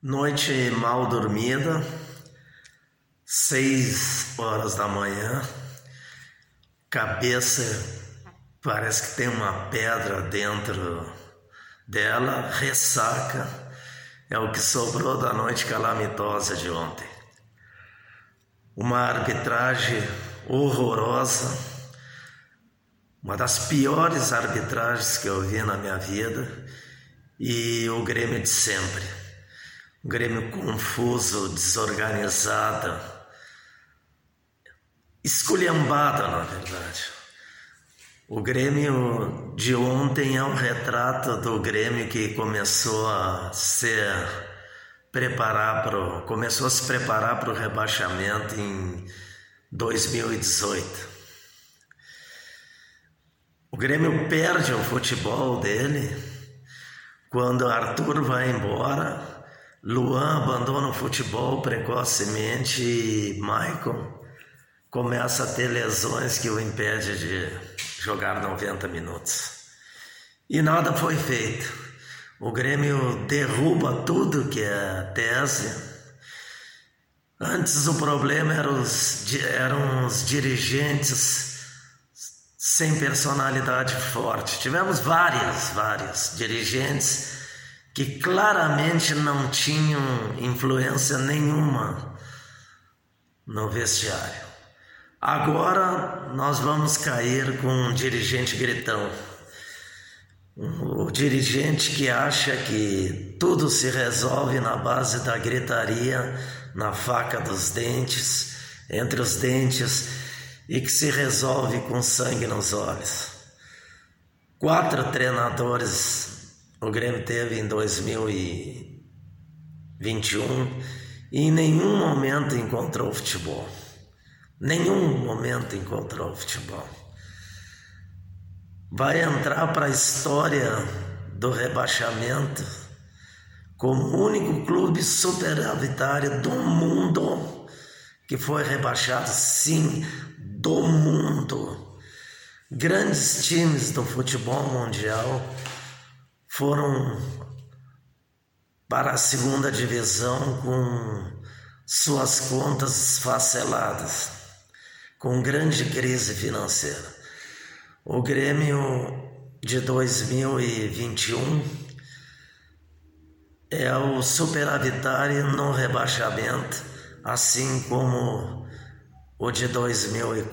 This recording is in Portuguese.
Noite mal dormida, seis horas da manhã, cabeça parece que tem uma pedra dentro dela, ressaca, é o que sobrou da noite calamitosa de ontem. Uma arbitragem horrorosa, uma das piores arbitragens que eu vi na minha vida, e o Grêmio de sempre Grêmio confuso, desorganizado, esculhambado, na verdade. O Grêmio de ontem é um retrato do Grêmio que começou a se preparar pro, começou a se preparar para o rebaixamento em 2018. O Grêmio perde o futebol dele quando Arthur vai embora Luan abandona o futebol precocemente e Michael começa a ter lesões que o impedem de jogar 90 minutos. E nada foi feito. O Grêmio derruba tudo que é tese. Antes o problema eram os, eram os dirigentes sem personalidade forte. Tivemos várias, várias dirigentes que claramente não tinham influência nenhuma no vestiário. Agora nós vamos cair com um dirigente gritão. O dirigente que acha que tudo se resolve na base da gritaria, na faca dos dentes, entre os dentes, e que se resolve com sangue nos olhos. Quatro treinadores o Grêmio teve em 2021 e em nenhum momento encontrou futebol. Nenhum momento encontrou futebol. Vai entrar para a história do rebaixamento como o único clube superavitário do mundo que foi rebaixado, sim, do mundo. Grandes times do futebol mundial foram para a segunda divisão com suas contas esfaceladas, com grande crise financeira. O Grêmio de 2021 é o superavitário no rebaixamento, assim como o de 2004.